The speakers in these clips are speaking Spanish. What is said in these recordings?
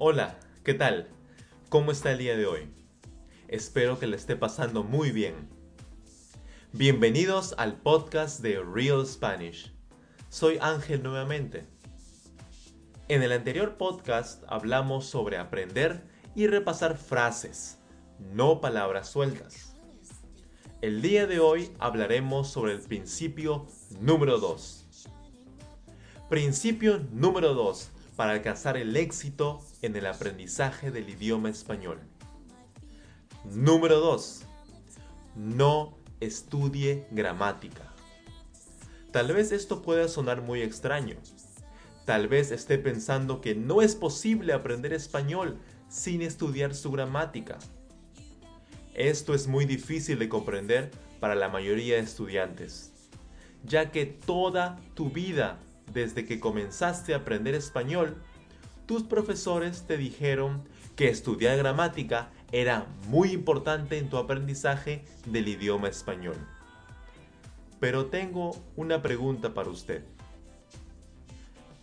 Hola, ¿qué tal? ¿Cómo está el día de hoy? Espero que le esté pasando muy bien. Bienvenidos al podcast de Real Spanish. Soy Ángel nuevamente. En el anterior podcast hablamos sobre aprender y repasar frases, no palabras sueltas. El día de hoy hablaremos sobre el principio número 2. Principio número 2 para alcanzar el éxito en el aprendizaje del idioma español. Número 2. No estudie gramática. Tal vez esto pueda sonar muy extraño. Tal vez esté pensando que no es posible aprender español sin estudiar su gramática. Esto es muy difícil de comprender para la mayoría de estudiantes, ya que toda tu vida desde que comenzaste a aprender español, tus profesores te dijeron que estudiar gramática era muy importante en tu aprendizaje del idioma español. Pero tengo una pregunta para usted.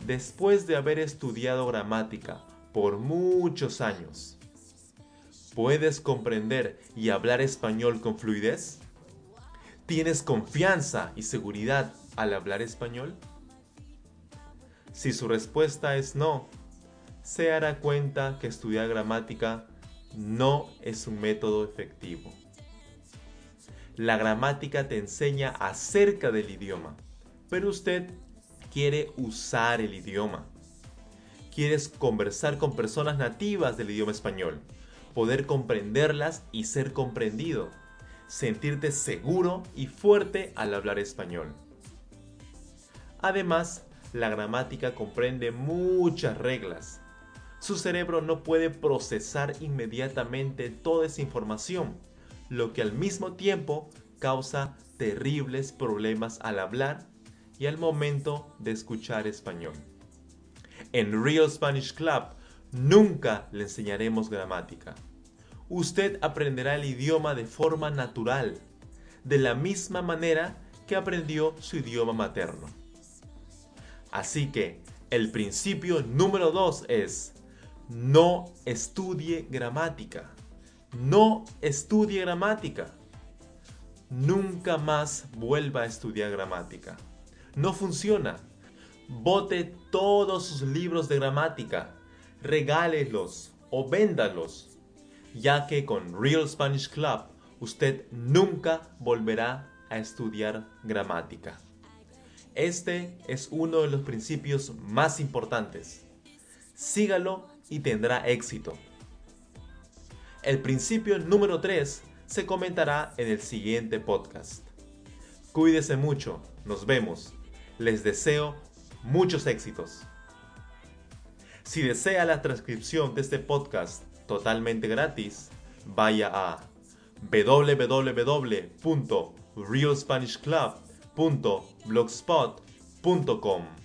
Después de haber estudiado gramática por muchos años, ¿puedes comprender y hablar español con fluidez? ¿Tienes confianza y seguridad al hablar español? Si su respuesta es no, se hará cuenta que estudiar gramática no es un método efectivo. La gramática te enseña acerca del idioma, pero usted quiere usar el idioma. Quieres conversar con personas nativas del idioma español, poder comprenderlas y ser comprendido, sentirte seguro y fuerte al hablar español. Además, la gramática comprende muchas reglas. Su cerebro no puede procesar inmediatamente toda esa información, lo que al mismo tiempo causa terribles problemas al hablar y al momento de escuchar español. En Real Spanish Club nunca le enseñaremos gramática. Usted aprenderá el idioma de forma natural, de la misma manera que aprendió su idioma materno. Así que el principio número dos es no estudie gramática. No estudie gramática. Nunca más vuelva a estudiar gramática. No funciona. Bote todos sus libros de gramática. Regálelos o véndalos. Ya que con Real Spanish Club usted nunca volverá a estudiar gramática. Este es uno de los principios más importantes. Sígalo y tendrá éxito. El principio número 3 se comentará en el siguiente podcast. Cuídese mucho, nos vemos. Les deseo muchos éxitos. Si desea la transcripción de este podcast totalmente gratis, vaya a www.realspanishclub.com www.blogspot.com